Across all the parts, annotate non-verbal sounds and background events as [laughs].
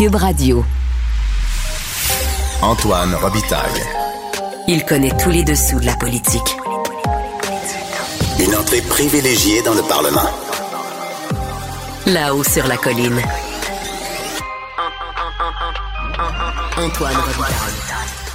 Cube Radio. Antoine Robitaille. Il connaît tous les dessous de la politique. Une entrée privilégiée dans le Parlement. Là-haut sur la colline. Antoine Robitaille.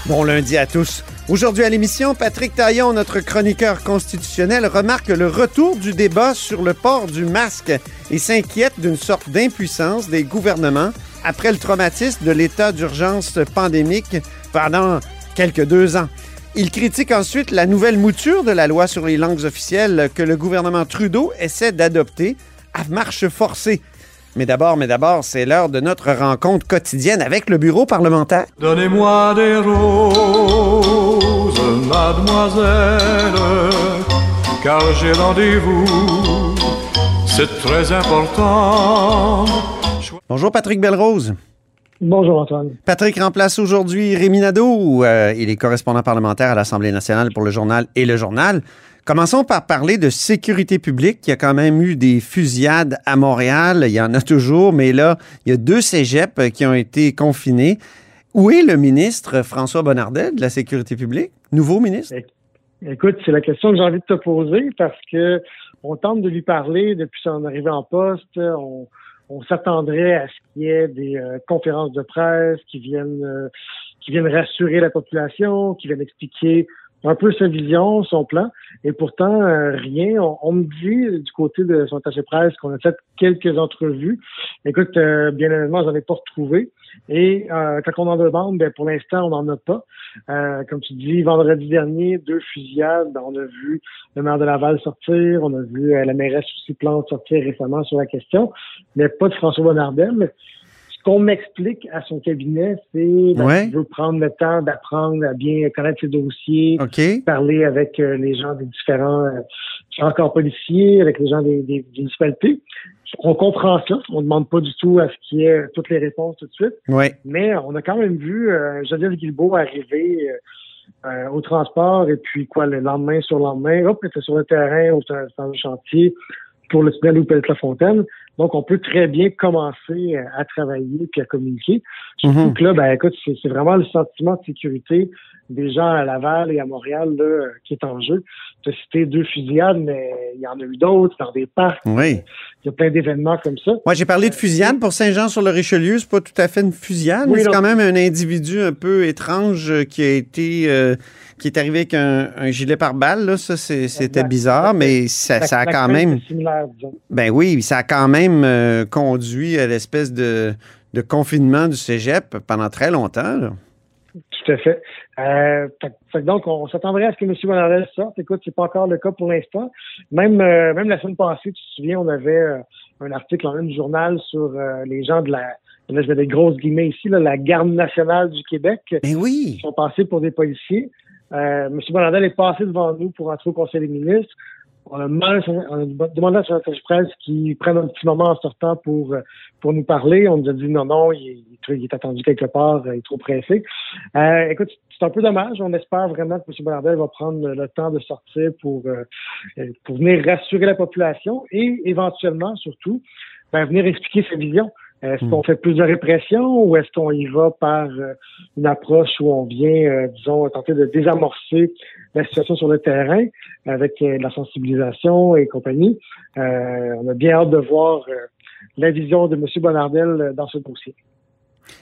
Bon lundi à tous. Aujourd'hui à l'émission, Patrick Taillon, notre chroniqueur constitutionnel, remarque le retour du débat sur le port du masque et s'inquiète d'une sorte d'impuissance des gouvernements après le traumatisme de l'état d'urgence pandémique pendant quelques deux ans. Il critique ensuite la nouvelle mouture de la loi sur les langues officielles que le gouvernement Trudeau essaie d'adopter à marche forcée. Mais d'abord, mais d'abord, c'est l'heure de notre rencontre quotidienne avec le bureau parlementaire. Donnez-moi des roses, mademoiselle, car j'ai rendez-vous, c'est très important. Bonjour Patrick Belrose. Bonjour Antoine. Patrick remplace aujourd'hui Rémi Nadeau. Euh, il est correspondant parlementaire à l'Assemblée nationale pour le journal et le journal. Commençons par parler de sécurité publique. Il y a quand même eu des fusillades à Montréal. Il y en a toujours, mais là, il y a deux cégeps qui ont été confinés. Où est le ministre François Bonnardel de la sécurité publique? Nouveau ministre? Écoute, c'est la question que j'ai envie de te poser parce que on tente de lui parler depuis son arrivée en poste. On, on s'attendrait à ce qu'il y ait des euh, conférences de presse qui viennent euh, qui viennent rassurer la population, qui viennent expliquer un peu sa vision, son plan, et pourtant euh, rien. On, me dit du côté de son attaché presse qu'on a fait quelques entrevues. Écoute, euh, bien évidemment, j'en ai pas retrouvé. Et euh, quand on en demande, ben, pour l'instant, on n'en a pas. comme tu dis, vendredi dernier, deux fusillades. On a vu le maire de Laval sortir, on a vu la mairesse Plante sortir récemment sur la question, mais pas de François Bonnardel qu'on m'explique à son cabinet, c'est ben, veut prendre le temps d'apprendre à bien connaître ses dossiers, parler avec euh, les gens des différents, euh, corps policiers, avec les gens des, des, municipalités. On comprend ça. On ne demande pas du tout à ce qu'il y ait toutes les réponses tout de suite. Mais on a quand même vu euh, Geneviève Guilbeault arriver euh, au transport et puis quoi, le lendemain sur le lendemain, hop, elle était sur le terrain, au, dans le chantier pour le tunnel ou la fontaine donc, on peut très bien commencer à travailler puis à communiquer. Trouve mhm. que là, ben, écoute, c'est vraiment le sentiment de sécurité des gens à Laval et à Montréal là, qui est en jeu. Tu as cité deux fusillades, mais il y en a eu d'autres dans des parcs. Oui. Il y a plein d'événements comme ça. Moi, j'ai parlé de fusillade pour Saint-Jean-sur-le-Richelieu. C'est pas tout à fait une fusillade, mais c'est quand même un individu un peu étrange qui a été... Euh, qui est arrivé avec un, gilet pare-balles, là, ça, c'était bizarre, mais ça, a quand même. Ben oui, ça a quand même euh, conduit à l'espèce de, confinement du cégep pendant très longtemps. Tout à fait. Euh, donc, on s'attendrait à ce que M. Bonardel sorte. Écoute, c'est pas encore le cas pour l'instant. Même, euh, même la semaine passée, tu te souviens, on avait un article en un journal sur les gens de la, là, je mets des grosses guillemets ici, la garde nationale du Québec. Ben oui. Qui sont passés pour des policiers. Euh, M. Bonardel est passé devant nous pour entrer au Conseil des ministres. On a, demandé à son presse qu'il prenne un petit moment en sortant pour pour nous parler. On nous a dit non, non, il, est attendu quelque part, il est trop pressé. Euh, écoute, c'est un peu dommage. On espère vraiment que M. Bonardel va prendre le temps de sortir pour euh, pour venir rassurer la population et éventuellement, surtout, ben, venir expliquer sa vision. Est-ce hmm. qu'on fait plus de répression ou est-ce qu'on y va par euh, une approche où on vient, euh, disons, tenter de désamorcer la situation sur le terrain avec euh, la sensibilisation et compagnie? on a bien hâte de voir la vision de M. Bonardel dans ce dossier.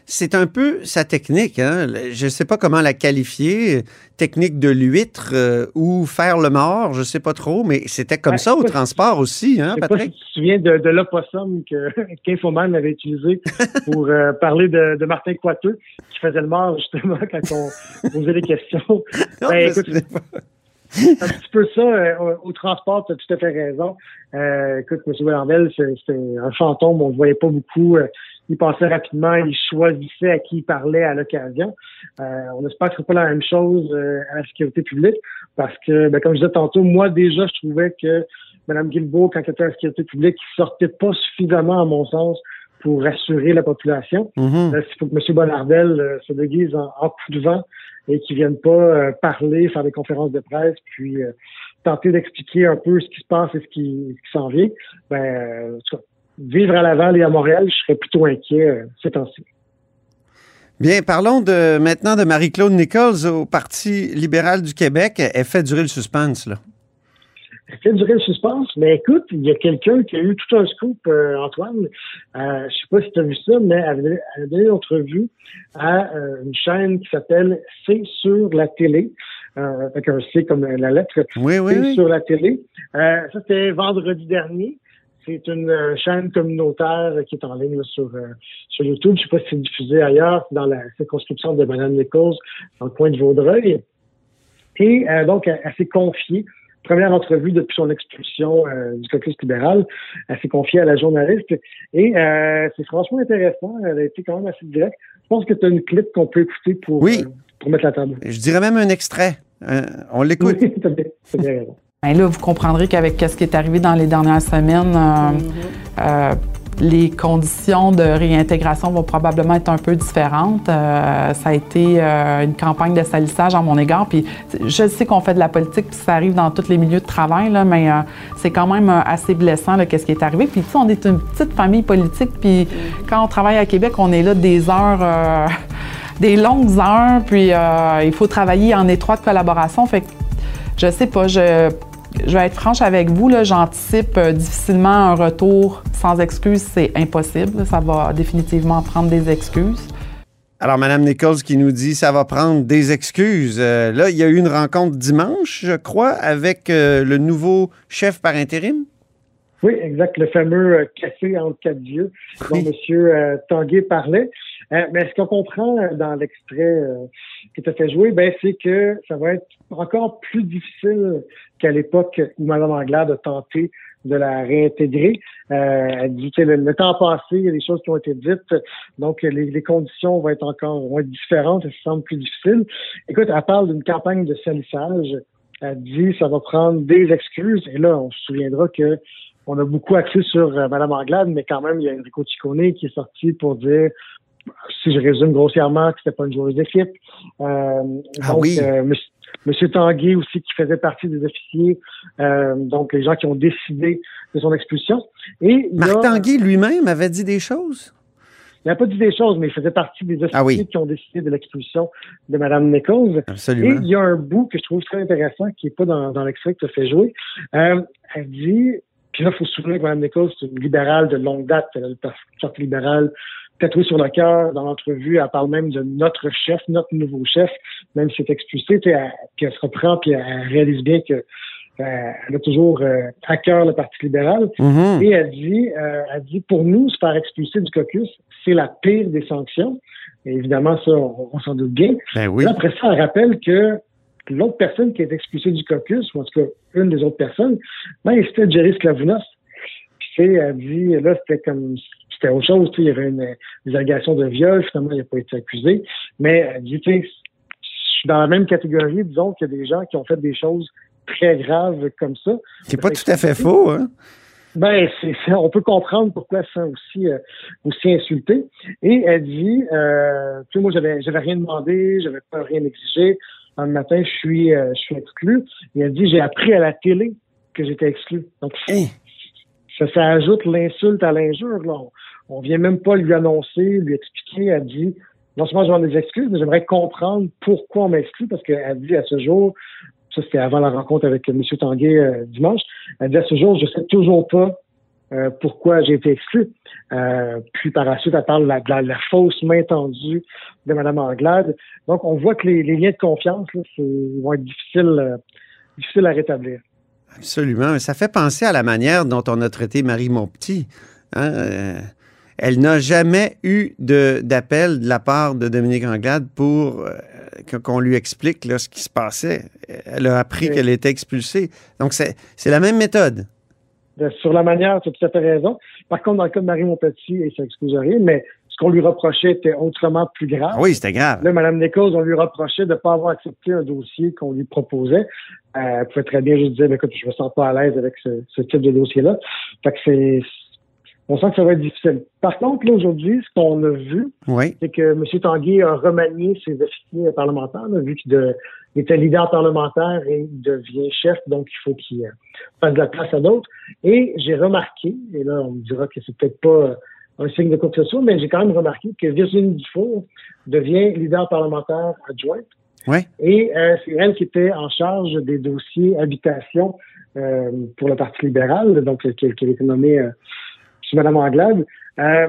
C'est un peu sa technique. Hein? Je ne sais pas comment la qualifier. Technique de l'huître euh, ou faire le mort, je ne sais pas trop, mais c'était comme ça au transport aussi, hein, Patrick? Pas si tu te souviens de, de l'opossum [laughs] qu'Infoman avait utilisé pour euh, parler de, Martin Coiteux, qui faisait le mort justement [laughs] quand on posait des questions. [laughs] Ben, un petit peu ça. Euh, au, transport, tu as tout à fait raison. Euh, écoute, M. Bernardel, c'est un fantôme, on ne le voyait pas beaucoup. Euh, il passait rapidement, il choisissait à qui il parlait à l'occasion. on espère que ce pas la même chose à la sécurité publique, parce que, ben, comme je disais tantôt, moi déjà, je trouvais que Mme Guilbeault, quand elle était à la sécurité publique, il sortait pas suffisamment, à mon sens, pour rassurer la population. Mm-hmm. Il faut que M. Bonardel se déguise en, en coup de vent et qui viennent pas euh, parler, faire des conférences de presse, puis euh, tenter d'expliquer un peu ce qui se passe et ce qui, s'en vient, ben, vivre à Laval et à Montréal, je serais plutôt inquiet euh, ces temps-ci. Bien, parlons de, maintenant de Marie-Claude Nichols au Parti libéral du Québec. Elle fait durer le suspense, là. Elle fait durer le suspense, mais écoute, il y a quelqu'un qui a eu tout un scoop, euh, Antoine. Euh, je sais pas si tu as vu ça, mais elle a donné une entrevue à euh, une chaîne qui s'appelle C'est sur la télé. Euh, avec un C comme la lettre. Oui, oui. C'est sur la télé. Ça, c'était vendredi dernier. C'est une euh, chaîne communautaire qui est en ligne sur, sur YouTube. Je sais pas si c'est diffusé ailleurs, dans la circonscription de Mme Nichols, dans le coin de Vaudreuil. Et donc, elle, s'est confiée première entrevue depuis son expulsion du caucus libéral. Elle s'est confiée à la journaliste et c'est franchement intéressant. Elle a été quand même assez directe. Je pense que tu as une clip qu'on peut écouter pour, pour mettre la table. Je dirais même un extrait. on l'écoute. Oui, [laughs] c'est bien raison. Ben là, vous comprendrez qu'avec ce qui est arrivé dans les dernières semaines, euh, euh, les conditions de réintégration vont probablement être un peu différentes. Euh, ça a été une campagne de salissage à mon égard. Puis je sais qu'on fait de la politique, puis ça arrive dans tous les milieux de travail, là, mais c'est quand même assez blessant qu'est-ce qui est arrivé. Puis tu sais, on est une petite famille politique, puis quand on travaille à Québec, on est là des heures [laughs] des longues heures, puis il faut travailler en étroite collaboration. Fait que je sais pas, je je vais être franche avec vous, j'anticipe euh, difficilement un retour sans excuses, c'est impossible. Ça va définitivement prendre des excuses. Alors, Mme Nichols qui nous dit ça va prendre des excuses. Euh, là, il y a eu une rencontre dimanche, je crois, avec euh, le nouveau chef par intérim? Oui, exact. Le fameux café entre quatre dieux dont M. Tanguay parlait. mais ce qu'on comprend dans l'extrait qui t'a fait jouer, ben, c'est que ça va être encore plus difficile qu'à l'époque où Mme Anglade a tenté de la réintégrer. Euh, elle dit que le, temps passé, il y a des choses qui ont été dites, donc les, conditions vont être encore vont être différentes et ça semble plus difficile. Écoute, elle parle d'une campagne de salissage. Elle dit que ça va prendre des excuses. Et là, on se souviendra que on a beaucoup axé sur euh, Mme Anglade, mais quand même, il y a Enrico Ciccone qui est sorti pour dire si je résume grossièrement, que c'était pas une joueuse d'équipe. Euh, ah oui. Euh, Monsieur Tanguy aussi, qui faisait partie des officiers, euh, donc les gens qui ont décidé de son expulsion. Et Marc Tanguy lui-même avait dit des choses? Il n'a pas dit des choses, mais il faisait partie des ah officiers qui ont décidé de l'expulsion de Mme Nichols. Absolument. Et il y a un bout que je trouve très intéressant qui n'est pas dans, dans l'extrait que tu fait jouer. Euh, elle dit, puis là, il faut se souvenir que Mme Nichols, c'est une libérale de longue date. Elle a le Parti libéral tatoué sur le cœur dans l'entrevue. Elle parle même de notre chef, notre nouveau chef, même si c'est expulsé, puis elle, se reprend, puis elle réalise bien que euh, elle a toujours euh, à cœur le Parti libéral. Mm-hmm. Et elle dit, euh, elle dit, pour nous, se faire expulser du caucus, c'est la pire des sanctions. Et évidemment, ça, on, s'en doute bien. Ben oui. après ça, elle rappelle que l'autre personne qui est expulsée du caucus, ou en tout cas une des autres personnes, ben, c'était Jerry Sklavounos. Puis, elle dit, là, c'était comme c'était autre chose. Il y avait une, des allégations de viol. Finalement, il n'a pas été accusé. Mais du je suis dans la même catégorie, disons, qu'il y a des gens qui ont fait des choses très graves comme ça. C'est pas tout à fait faux, hein? Ben, c'est On peut comprendre pourquoi ça aussi euh, aussi insulté. Et elle dit, euh, tu sais, moi, j'avais j'avais rien demandé, j'avais pas rien exigé. Un matin, je suis euh, je suis exclu. Et elle dit, j'ai appris à la télé que j'étais exclu. Donc, hein? ça, ça ajoute l'insulte à l'injure. Là. On vient même pas lui annoncer, lui expliquer. Elle dit, non seulement je demande des excuses, mais j'aimerais comprendre pourquoi on m'exclut, parce qu'elle dit à ce jour, ça c'était avant la rencontre avec M. Tanguay euh, dimanche, elle dit à ce jour, je sais toujours pas euh, pourquoi j'ai été exclu. Euh, puis par la suite, elle parle de la, fausse main tendue de Mme Anglade. Donc, on voit que les, liens de confiance vont être difficiles, difficiles à rétablir. Absolument. Ça fait penser à la manière dont on a traité Marie Montpetit. Hein? Elle n'a jamais eu d'appel de, la part de Dominique Anglade pour euh, qu'on lui explique là, ce qui se passait. Elle a appris qu'elle était expulsée. Donc, c'est la même méthode. Sur la manière, tu as tout à fait raison. Par contre, dans le cas de Marie Montpetit, elle s'excuse rien, mais ce qu'on lui reprochait était autrement plus grave. oui, c'était grave. Là, Mme Nichols, on lui reprochait de ne pas avoir accepté un dossier qu'on lui proposait. Euh, elle pouvait très bien juste dire, écoute, je me sens pas à l'aise avec ce, ce type de dossier-là. Fait que c'est on sent que ça va être difficile. Par contre, là, aujourd'hui, ce qu'on a vu, c'est que M. Tanguy a remanié ses officiers parlementaires, vu qu'il était leader parlementaire et il devient chef, donc il faut qu'il euh, fasse de la place à d'autres. Et j'ai remarqué, et là, on me dira que c'est peut-être pas un signe de soit, mais j'ai quand même remarqué que Virginie Dufour devient leader parlementaire adjointe. Ouais. Et euh, c'est elle qui était en charge des dossiers habitation euh, pour le Parti libéral, donc qui, qui a été nommée chez Mme Anglade. Euh,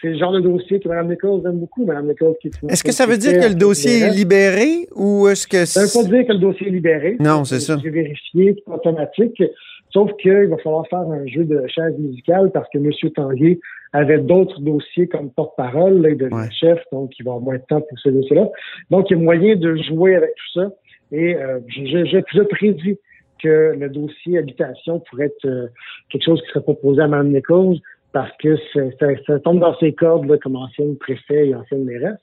c'est le genre de dossier que Mme Nichols aime beaucoup. Mme Nichols qui est Est-ce que ça veut dire que le dossier est libéré ou est-ce que Ça veut pas dire que le dossier est libéré. Non, c'est ça. J'ai vérifié, c'est automatique. Sauf qu'il va falloir faire un jeu de chaise musicale parce que M. Tanguay avait d'autres dossiers comme porte-parole, là, il devient Ouais. chef, donc il va avoir moins de temps pour ce dossier-là. Donc, il y a moyen de jouer avec tout ça. Et euh, je, je, je, je prédis que le dossier habitation pourrait être euh, quelque chose qui serait proposé à Mme Nichols parce que ça, ça tombe dans ses cordes là, comme ancienne préfet et ancienne mairesse.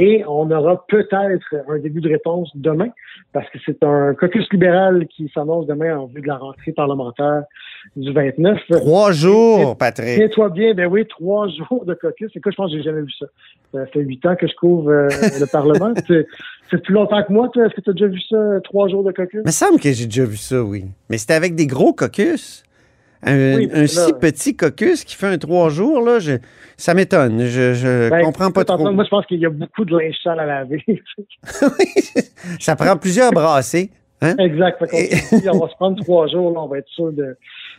Et on aura peut-être un début de réponse demain, parce que c'est un caucus libéral qui s'annonce demain en vue de la rentrée parlementaire du 29. Trois jours, Patrick. Tiens-toi bien, ben oui, trois jours de caucus. Écoute, je pense que j'ai jamais vu ça. Ça fait huit ans que je couvre euh, le Parlement. [laughs] C'est c'est plus longtemps que moi, toi. Est-ce que tu as déjà vu ça, trois jours de caucus? Il me semble que j'ai déjà vu ça, oui. Mais c'était avec des gros caucus. Un, Oui, un là- si petit caucus qui fait un trois jours, là, je- ça m'étonne. Je, je Ben, comprends pas trop. Moi, je pense qu'il y a beaucoup de linge sale à laver. [laughs] ça prend plusieurs brassées. Hein? Exact. Et- dit, on va se prendre trois jours, là, on va être sûr de,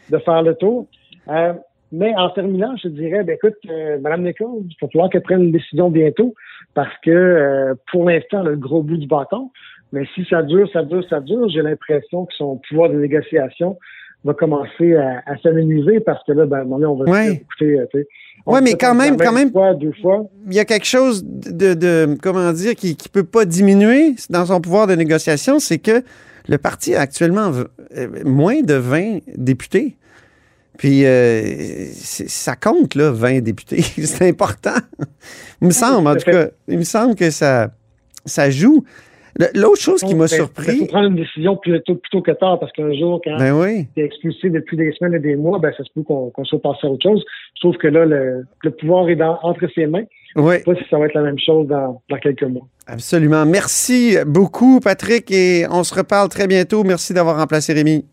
de faire le tour. Euh, mais en terminant, je te dirais, ben écoute, euh, Mme Nichols, il va falloir qu'elle prenne une décision bientôt parce que euh, pour l'instant, le gros bout du bâton. Mais si ça dure, ça dure, ça dure, j'ai l'impression que son pouvoir de négociation va commencer à, à s'amenuiser parce que là, ben, à un moment donné, on va Ouais. écoutez, euh, mais quand même- quand même- Fois, deux fois. Il y a quelque chose de, de- comment dire, qui ne peut pas diminuer dans son pouvoir de négociation, c'est que le parti a actuellement euh, moins de 20 députés. Puis euh, ça compte, là, 20 députés. [laughs] c'est important. Il me semble, en tout cas. Il me semble que ça, ça joue. L'autre chose qui m'a Ben, Il faut surpris. prendre une décision plus tôt, plus tôt que tard parce qu'un jour, quand Ben oui. est expulsé depuis des semaines et des mois, ben, ça se peut qu'on qu'on soit passé à autre chose. Je trouve que là, le, le pouvoir est dans, entre ses mains. Oui, Je sais pas si ça va être la même chose dans, dans quelques mois. absolument. Merci beaucoup, Patrick, et on se reparle très bientôt. Merci d'avoir remplacé Rémi.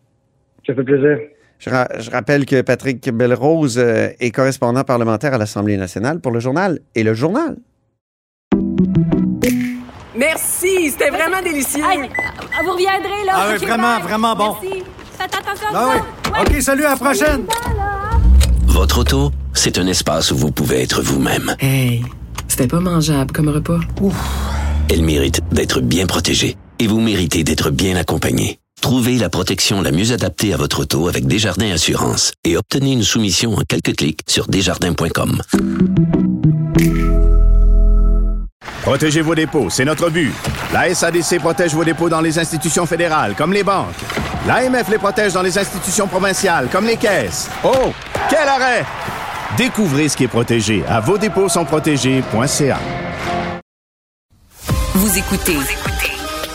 Ça fait plaisir. Je, ra- je rappelle que Patrick Belrose euh, est correspondant parlementaire à l'Assemblée nationale pour le journal et le journal. Merci, c'était vraiment délicieux. Hey, vous reviendrez, là. Ah oui, vraiment, bye. vraiment bon. Merci. Faites attention Ah oui. Ouais. OK, salut, à la prochaine. Votre auto, c'est un espace où vous pouvez être vous-même. Hey, c'était pas mangeable comme repas. Elle mérite d'être bien protégée et vous méritez d'être bien accompagné. Trouvez la protection la mieux adaptée à votre auto avec Desjardins Assurance et obtenez une soumission en quelques clics sur desjardins.com. Protégez vos dépôts, c'est notre but. La SADC protège vos dépôts dans les institutions fédérales, comme les banques. L'AMF les protège dans les institutions provinciales, comme les caisses. Oh, quel arrêt! Découvrez ce qui est protégé à vos dépôts sont protégés.ca. Vous écoutez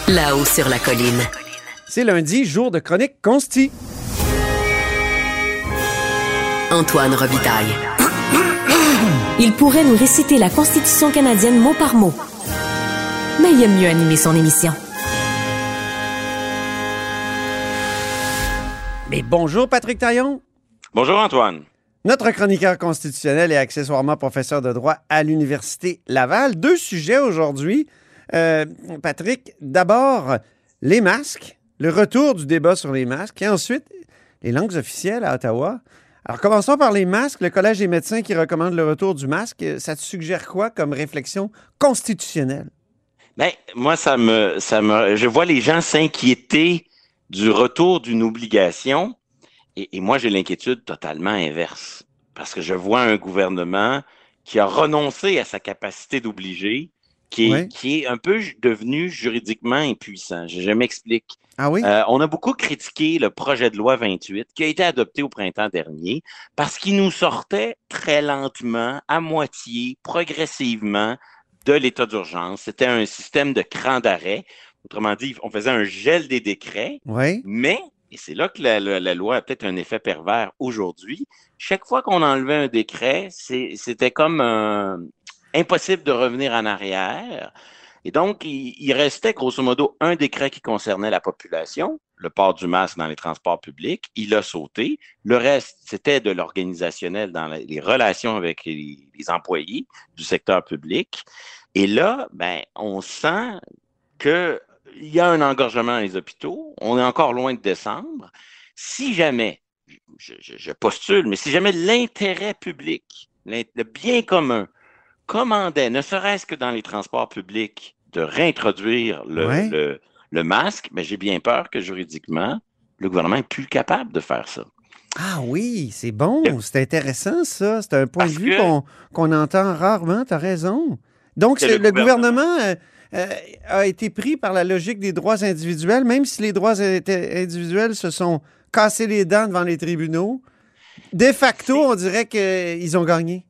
là-haut sur la colline. C'est lundi, jour de chronique consti. Antoine Robitaille. Il pourrait nous réciter la Constitution canadienne mot par mot. Mais il aime mieux animer son émission. Mais bonjour, Patrick Taillon. Bonjour Antoine. Notre chroniqueur constitutionnel et accessoirement professeur de droit à l'Université Laval. Deux sujets aujourd'hui. Euh, Patrick, d'abord, les masques, le retour du débat sur les masques, et ensuite, les langues officielles à Ottawa. Alors, commençons par les masques. Le Collège des médecins qui recommande le retour du masque, ça te suggère quoi comme réflexion constitutionnelle? Ben, moi, ça me, ça me, je vois les gens s'inquiéter du retour d'une obligation, et, et moi, j'ai l'inquiétude totalement inverse, parce que je vois un gouvernement qui a renoncé à sa capacité d'obliger, qui est, Ouais. qui est un peu devenu juridiquement impuissant. Je, je m'explique. Ah oui? Euh, on a beaucoup critiqué le projet de loi 28 qui a été adopté au printemps dernier parce qu'il nous sortait très lentement, à moitié, progressivement de l'état d'urgence. C'était un système de cran d'arrêt. Autrement dit, on faisait un gel des décrets, Oui. mais, et c'est là que la, la- la loi a peut-être un effet pervers aujourd'hui, chaque fois qu'on enlevait un décret, c'était comme euh, impossible de revenir en arrière. Et donc, il, restait grosso modo un décret qui concernait la population, le port du masque dans les transports publics. Il a sauté. Le reste, c'était de l'organisationnel dans les relations avec les, employés du secteur public. Et là, ben, on sent qu'il y a un engorgement dans les hôpitaux. On est encore loin de décembre. Si jamais, je, je postule, mais si jamais l'intérêt public, le bien commun, commandait, ne serait-ce que dans les transports publics, de réintroduire le, ouais. le, le masque, mais j'ai bien peur que juridiquement, le gouvernement n'est plus capable de faire ça. Ah oui, c'est bon, c'est intéressant ça. C'est un point Parce de vue qu'on qu entend rarement, tu as raison. Donc, le, le, gouvernement, gouvernement euh, euh, a été pris par la logique des droits individuels, même si les droits individuels se sont cassés les dents devant les tribunaux. De facto, on dirait qu'ils ont gagné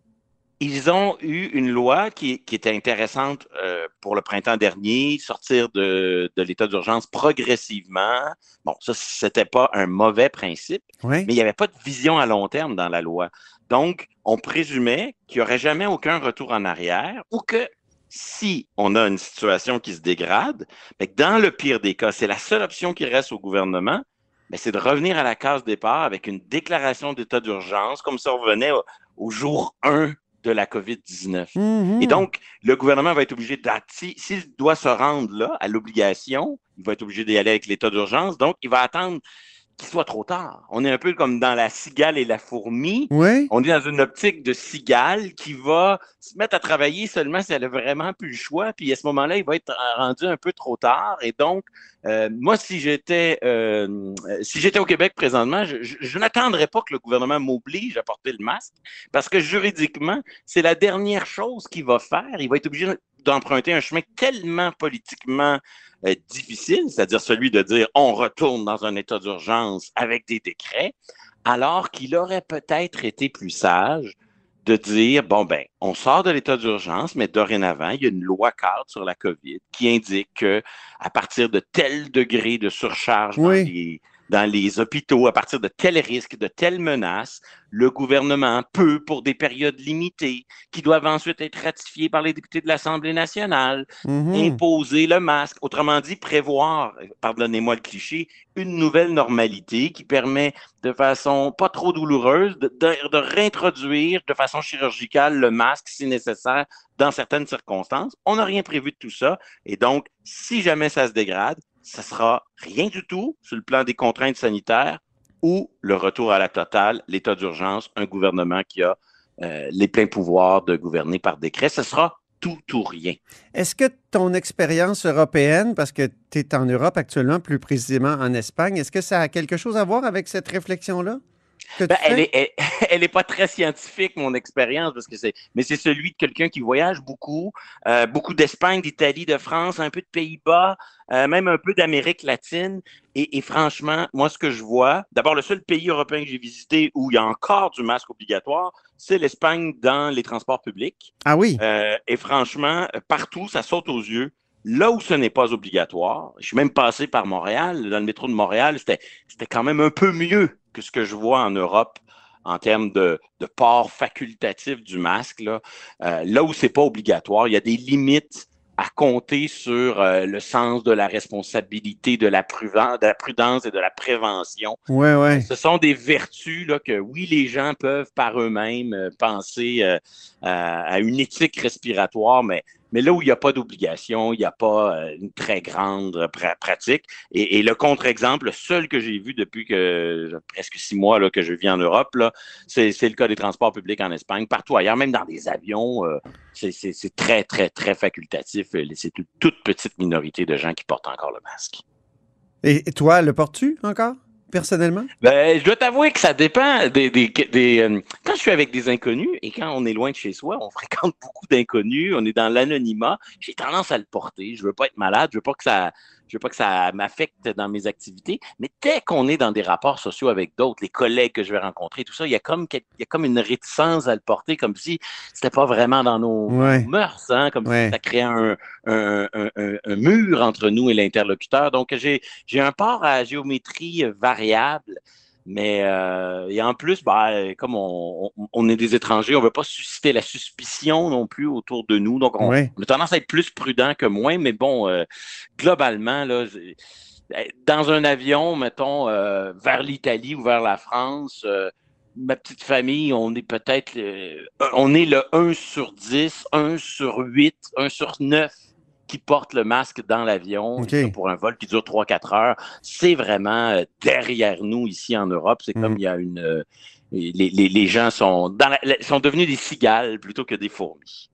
ils ont eu une loi qui, qui était intéressante euh, pour le printemps dernier, sortir de, de l'état d'urgence progressivement. Bon, ça, c'était pas un mauvais principe, oui. mais il n'y avait pas de vision à long terme dans la loi. Donc, on présumait qu'il n'y aurait jamais aucun retour en arrière ou que si on a une situation qui se dégrade, mais dans le pire des cas, c'est la seule option qui reste au gouvernement, mais c'est de revenir à la case départ avec une déclaration d'état d'urgence, comme ça on revenait au, au jour 1 de la COVID-19. Mm -hmm. Et donc, le gouvernement va être obligé s'il si, doit se rendre là à l'obligation, il va être obligé d'y aller avec l'état d'urgence. Donc, il va attendre qu'il soit trop tard. On est un peu comme dans la cigale et la fourmi. Oui. On est dans une optique de cigale qui va se mettre à travailler seulement si elle a vraiment plus le choix. Puis à ce moment-là, il va être rendu un peu trop tard. Et donc, euh, moi, si j'étais euh, si j'étais au Québec présentement, je, je, je n'attendrais pas que le gouvernement m'oblige à porter le masque parce que juridiquement, c'est la dernière chose qu'il va faire. Il va être obligé d'emprunter un chemin tellement politiquement euh, difficile, c'est-à-dire celui de dire on retourne dans un état d'urgence avec des décrets, alors qu'il aurait peut-être été plus sage de dire bon ben on sort de l'état d'urgence, mais dorénavant il y a une loi cadre sur la COVID qui indique que à partir de tel degré de surcharge oui. dans les dans les hôpitaux à partir de tels risques, de telles menaces, le gouvernement peut, pour des périodes limitées, qui doivent ensuite être ratifiées par les députés de l'Assemblée nationale, Mhm. mmh. imposer le masque. Autrement dit, prévoir, pardonnez-moi le cliché, une nouvelle normalité qui permet de façon pas trop douloureuse de, de, de réintroduire de façon chirurgicale le masque si nécessaire dans certaines circonstances. On n'a rien prévu de tout ça. Et donc, si jamais ça se dégrade, ça sera rien du tout sur le plan des contraintes sanitaires ou le retour à la totale, l'état d'urgence, un gouvernement qui a euh, les pleins pouvoirs de gouverner par décret. Ce sera tout ou rien. Est-ce que ton expérience européenne, parce que tu es en Europe actuellement, plus précisément en Espagne, est-ce que ça a quelque chose à voir avec cette réflexion-là? Ben, elle, est, elle, [laughs] elle, est, pas très scientifique, mon expérience, parce que c'est, mais c'est celui de quelqu'un qui voyage beaucoup, euh, beaucoup d'Espagne, d'Italie, de France, un peu de Pays-Bas, euh, même un peu d'Amérique latine. Et, et, franchement, moi, ce que je vois, d'abord, le seul pays européen que j'ai visité où il y a encore du masque obligatoire, c'est l'Espagne dans les transports publics. Ah oui. Euh, et franchement, partout, ça saute aux yeux. Là où ce n'est pas obligatoire, je suis même passé par Montréal, dans le métro de Montréal, c'était, c'était quand même un peu mieux que ce que je vois en Europe en termes de, de port facultatif du masque. Là, euh, là où c'est pas obligatoire, il y a des limites à compter sur euh, le sens de la responsabilité, de la, prudence, de la prudence et de la prévention. Ouais, ouais. Ce sont des vertus là, que, oui, les gens peuvent par eux-mêmes euh, penser euh, à une éthique respiratoire, mais mais là où il n'y a pas d'obligation, il n'y a pas euh, une très grande pr pratique. Et, le contre-exemple, le seul que j'ai vu depuis que presque six mois que je vis en Europe, c'est le cas des transports publics en Espagne, partout ailleurs, même dans des avions, euh, c'est très, très, très facultatif. C'est une toute petite minorité de gens qui portent encore le masque. Et toi, le portes-tu encore? Personnellement? Ben, je dois t'avouer que ça dépend des, des, des euh, quand je suis avec des inconnus et quand on est loin de chez soi, on [laughs] fréquente beaucoup d'inconnus, on est dans l'anonymat, j'ai tendance à le porter. Je veux pas être malade, je veux pas que ça je veux pas que ça m'affecte dans mes activités, mais dès qu'on est dans des rapports sociaux avec d'autres, les collègues que je vais rencontrer, tout ça, il y a comme il y a comme une réticence à le porter, comme si c'était pas vraiment dans nos, ouais. mœurs, hein, comme ouais. si ça créait un, un, un, un, mur entre nous et l'interlocuteur. Donc j'ai j'ai un port à géométrie variable. Mais euh, et en plus, bah, comme on, on, on, est des étrangers, on veut pas susciter la suspicion non plus autour de nous. Donc, on, Ouais. on a tendance à être plus prudent que moins. Mais bon, euh, globalement, là, c'est- dans un avion, mettons, euh, vers l'Italie ou vers la France, euh, ma petite famille, on est peut-être, euh, on est le 1 sur 10, 1 sur 8, 1 sur 9 qui porte le masque dans l'avion pour un vol qui dure 3-4 heures. C'est vraiment euh, derrière nous ici en Europe. C'est comme Mm. il y a une... euh, les, les, les gens sont, dans la- la- sont devenus des cigales plutôt que des fourmis.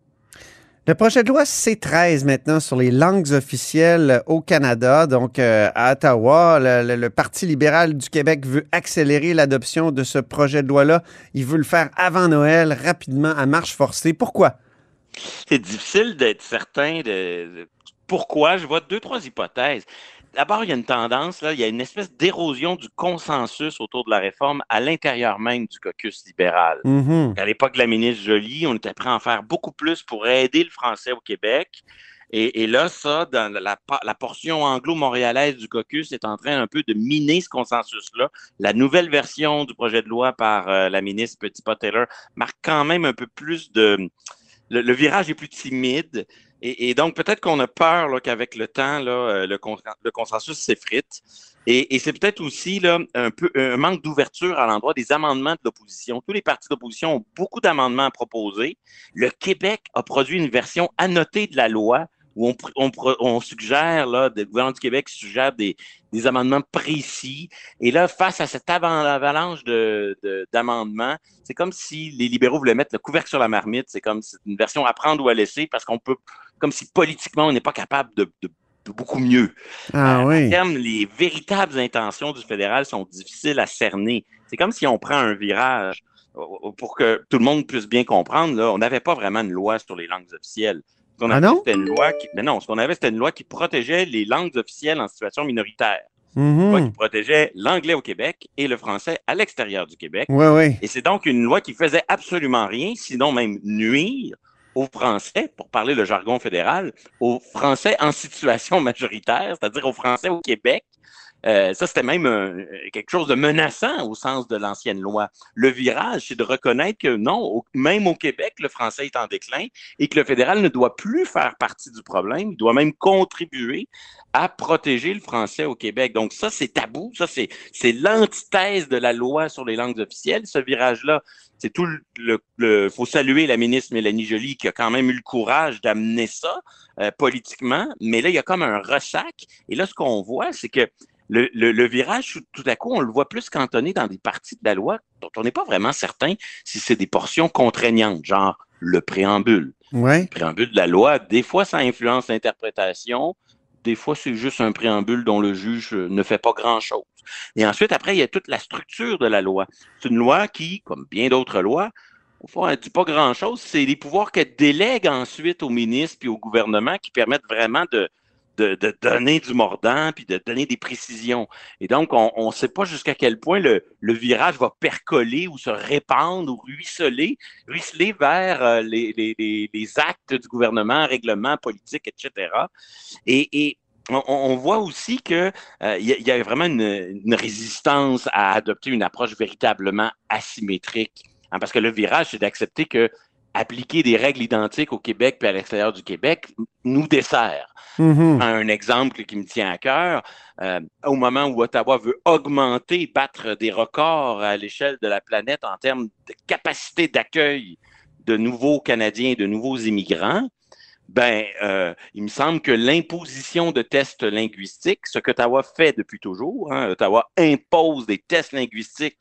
Le projet de loi C13 maintenant sur les langues officielles au Canada, donc euh, à Ottawa, le, le- le Parti libéral du Québec veut accélérer l'adoption de ce projet de loi-là. Il veut le faire avant Noël, rapidement, à marche forcée. Pourquoi? C'est difficile d'être certain de, pourquoi. Je vois deux, trois hypothèses. D'abord, il y a une tendance, là, il y a une espèce d'érosion du consensus autour de la réforme à l'intérieur même du caucus libéral. Mhm. À l'époque de la ministre Joly, on était prêt à en faire beaucoup plus pour aider le français au Québec. Et, et là, ça, dans la portion anglo-montréalaise du caucus est en train un peu de miner ce consensus-là. La nouvelle version du projet de loi par euh, la ministre Petitpas-Taylor marque quand même un peu plus de... Le, virage est plus timide. Et, donc, peut-être qu'on a peur qu'avec le temps, euh, le, con- le consensus s'effrite. Et, c'est peut-être aussi un manque d'ouverture à l'endroit des amendements de l'opposition. Tous les partis d'opposition ont beaucoup d'amendements à proposer. Le Québec a produit une version annotée de la loi où on, suggère, là, le gouvernement du Québec suggère des, des amendements précis. Et là, face à cette avalanche de- de- d'amendements, c'est comme si les libéraux voulaient mettre le couvercle sur la marmite. C'est comme une version à prendre ou à laisser parce qu'on peut, comme si politiquement, on n'est pas capable de, beaucoup mieux. Ah À oui. terme, les véritables intentions du fédéral sont difficiles à cerner. C'est comme si on prend un virage euh, pour que tout le monde puisse bien comprendre. Là, on n'avait pas vraiment une loi sur les langues officielles. Ce qu'on Ah avait, non? c'était une loi qui, mais non, ce qu'on avait, c'était une loi qui protégeait les langues officielles en situation minoritaire. Une loi Mhm. qui protégeait l'anglais au Québec et le français à l'extérieur du Québec. Oui, oui. Et c'est donc une loi qui faisait absolument rien, sinon même nuire aux Français, pour parler le jargon fédéral, aux Français en situation [laughs] majoritaire, c'est-à-dire aux Français au Québec. Euh, ça, c'était même euh, quelque chose de menaçant au sens de l'ancienne loi. Le virage, c'est de reconnaître que non, même au Québec, le français est en déclin et que le fédéral ne doit plus faire partie du problème, il doit même contribuer à protéger le français au Québec. Donc ça, c'est tabou, ça, c'est c'est l'antithèse de la loi sur les langues officielles, ce virage-là. C'est tout le, le, le- faut saluer la ministre Mélanie Joly qui a quand même eu le courage d'amener ça euh, politiquement, mais là il y a comme un ressac. Et là ce qu'on voit, c'est que le, le, le virage, tout- à coup, on le voit plus cantonné dans des parties de la loi dont on n'est pas vraiment certain si c'est des portions contraignantes, genre le préambule. Ouais. Le préambule de la loi, des fois ça influence l'interprétation, des fois c'est juste un préambule dont le juge euh, ne fait pas grand-chose. Et ensuite, après, il y a toute la structure de la loi. C'est une loi qui, comme bien d'autres lois, au fond, elle ne dit pas grand-chose. C'est les pouvoirs qu'elle délègue ensuite au ministre puis au gouvernement qui permettent vraiment de, de, de donner du mordant puis de donner des précisions. Et donc, on ne sait pas jusqu'à quel point le, le virage va percoler ou se répandre ou ruisseler, ruisseler vers euh, les, les, les, actes du gouvernement, règlements politiques, etc. Et, et on, on voit aussi que euh, y, y a vraiment une, une résistance à adopter une approche véritablement asymétrique. Hein, parce que le virage, c'est d'accepter que appliquer des règles identiques au Québec puis à l'extérieur du Québec nous dessert. Mhm. Un exemple qui me tient à cœur, euh, au moment où Ottawa veut augmenter, battre des records à l'échelle de la planète en termes de capacité d'accueil de nouveaux Canadiens, de nouveaux immigrants, ben, euh, il me semble que l'imposition de tests linguistiques, ce qu'Ottawa fait depuis toujours, hein, Ottawa impose des tests linguistiques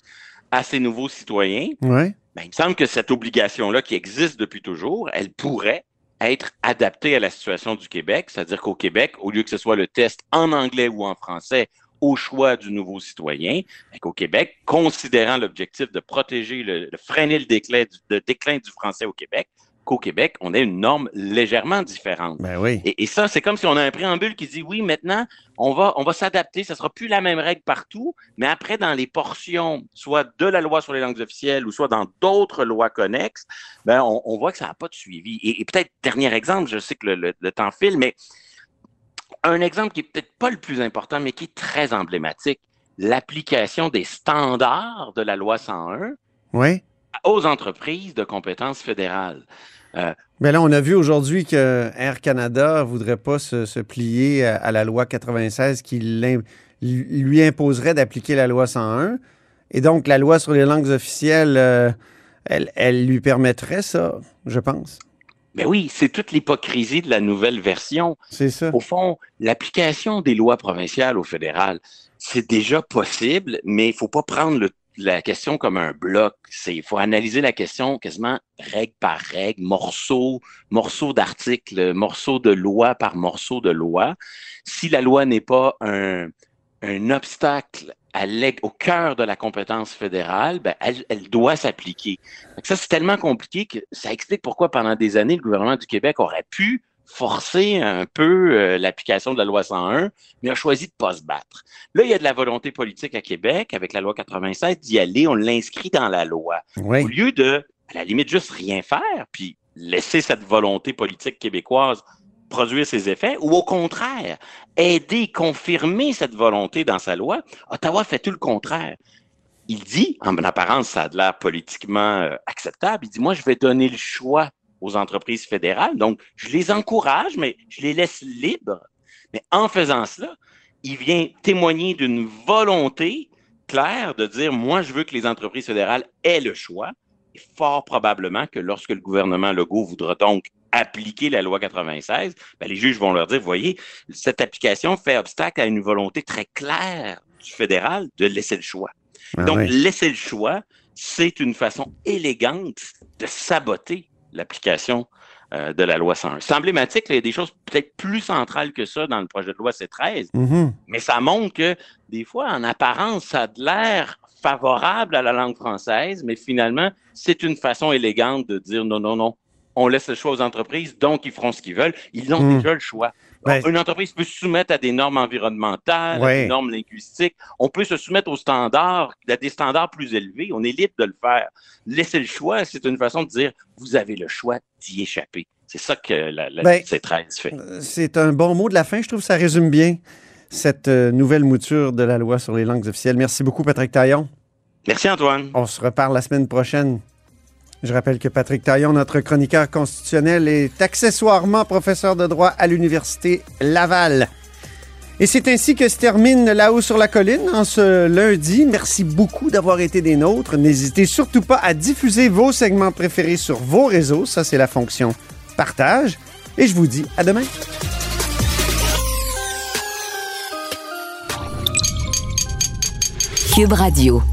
à ses nouveaux citoyens, Ouais. Ben, il me semble que cette obligation-là qui existe depuis toujours, elle pourrait être adaptée à la situation du Québec, c'est-à-dire qu'au Québec, au lieu que ce soit le test en anglais ou en français au choix du nouveau citoyen, ben, qu'au Québec, considérant l'objectif de protéger, le, de freiner le déclin, du, le déclin du français au Québec, qu'au Québec, on ait une norme légèrement différente. Ben oui. Et, et ça, c'est comme si on a un préambule qui dit oui, maintenant, on va, on va s'adapter, ça sera plus la même règle partout, mais après, dans les portions, soit de la loi sur les langues officielles ou soit dans d'autres lois connexes, ben, on, on voit que ça n'a pas de suivi. Et, et peut-être, dernier exemple, je sais que le, le- le temps file, mais un exemple qui est peut-être pas le plus important, mais qui est très emblématique. l'application des standards de la loi 101 Oui. Aux entreprises de compétences fédérales. Euh, Mais là, on a vu aujourd'hui que Air Canada ne voudrait pas se, se plier à, la loi 96 qui lui imposerait d'appliquer la loi 101. Et donc, la loi sur les langues officielles, euh, elle, elle, lui permettrait ça, je pense. Mais oui, c'est toute l'hypocrisie de la nouvelle version. C'est ça. Au fond, l'application des lois provinciales au fédéral, c'est déjà possible, mais il faut pas prendre le, la question comme un bloc. Il faut analyser la question quasiment règle par règle, morceau, morceau d'article, morceau de loi par morceau de loi. Si la loi n'est pas un, obstacle au cœur de la compétence fédérale, ben, elle, elle doit s'appliquer. Ça, c'est tellement compliqué que ça explique pourquoi pendant des années, le gouvernement du Québec aurait pu forcer un peu euh, l'application de la loi 101, mais a choisi de pas se battre. Là, il y a de la volonté politique à Québec avec la loi 87 d'y aller, on l'inscrit dans la loi. Oui. Au lieu de, à la limite, juste rien faire, puis laisser cette volonté politique québécoise produire ses effets, ou au contraire, aider, confirmer cette volonté dans sa loi, Ottawa fait tout le contraire. Il dit, en apparence, ça a l'air politiquement euh, acceptable, il dit, moi, je vais donner le choix aux entreprises fédérales, donc je les encourage, mais je les laisse libres. Mais en faisant cela, il vient témoigner d'une volonté claire de dire, moi, je veux que les entreprises fédérales aient le choix, et fort probablement que lorsque le gouvernement Legault voudra donc appliquer la loi 96, ben les juges vont leur dire, voyez, cette application fait obstacle à une volonté très claire du fédéral de laisser le choix. Ah Donc, oui. laisser le choix, c'est une façon élégante de saboter l'application euh, de la loi 101. C'est emblématique, là, il y a des choses peut-être plus centrales que ça dans le projet de loi C13, Mhm. mais ça montre que des fois, en apparence, ça a de l'air favorable à la langue française, mais finalement, c'est une façon élégante de dire non, non, non, on laisse le choix aux entreprises, donc ils feront ce qu'ils veulent. Ils ont Hmm. déjà le choix. Ben- une entreprise peut se soumettre à des normes environnementales, à des normes linguistiques. On peut se soumettre aux standards, à des standards plus élevés. On est libre de le faire. Laisser le choix, c'est une façon de dire vous avez le choix d'y échapper. C'est ça que la, la Ben, C13 fait. C'est un bon mot de la fin. Je trouve que ça résume bien cette euh, nouvelle mouture de la loi sur les langues officielles. Merci beaucoup, Patrick Taillon. Merci, Antoine. On se reparle la semaine prochaine. Je rappelle que Patrick Taillon, notre chroniqueur constitutionnel, est accessoirement professeur de droit à l'Université Laval. Et c'est ainsi que se termine là-haut sur la colline en ce lundi. Merci beaucoup d'avoir été des nôtres. N'hésitez surtout pas à diffuser vos segments préférés sur vos réseaux. Ça, c'est la fonction partage. Et je vous dis à demain. Cube Radio.